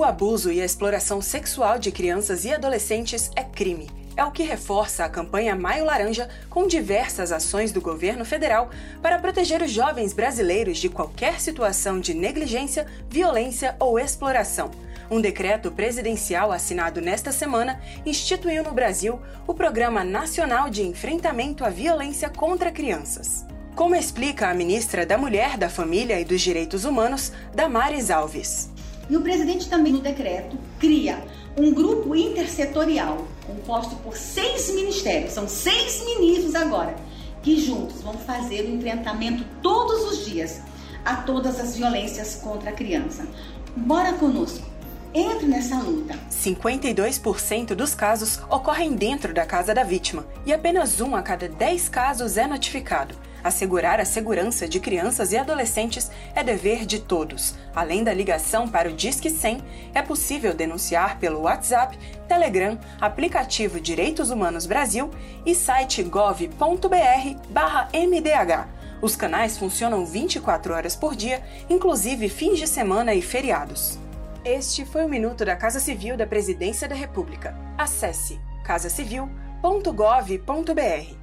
O abuso e a exploração sexual de crianças e adolescentes é crime. É o que reforça a campanha Maio Laranja com diversas ações do governo federal para proteger os jovens brasileiros de qualquer situação de negligência, violência ou exploração. Um decreto presidencial assinado nesta semana instituiu no Brasil o Programa Nacional de Enfrentamento à Violência contra Crianças. Como explica a ministra da Mulher, da Família e dos Direitos Humanos, Damares Alves. E o presidente também, no decreto, cria um grupo intersetorial composto por seis ministérios, são seis ministros agora, que juntos vão fazer o enfrentamento todos os dias a todas as violências contra a criança. Bora conosco. Entre nessa luta. 52% dos casos ocorrem dentro da casa da vítima e apenas um a cada 10 casos é notificado. Assegurar a segurança de crianças e adolescentes é dever de todos. Além da ligação para o Disque 100, é possível denunciar pelo WhatsApp, Telegram, aplicativo Direitos Humanos Brasil e site gov.br/mdh. Os canais funcionam 24 horas por dia, inclusive fins de semana e feriados. Este foi o Minuto da Casa Civil da Presidência da República. Acesse casacivil.gov.br.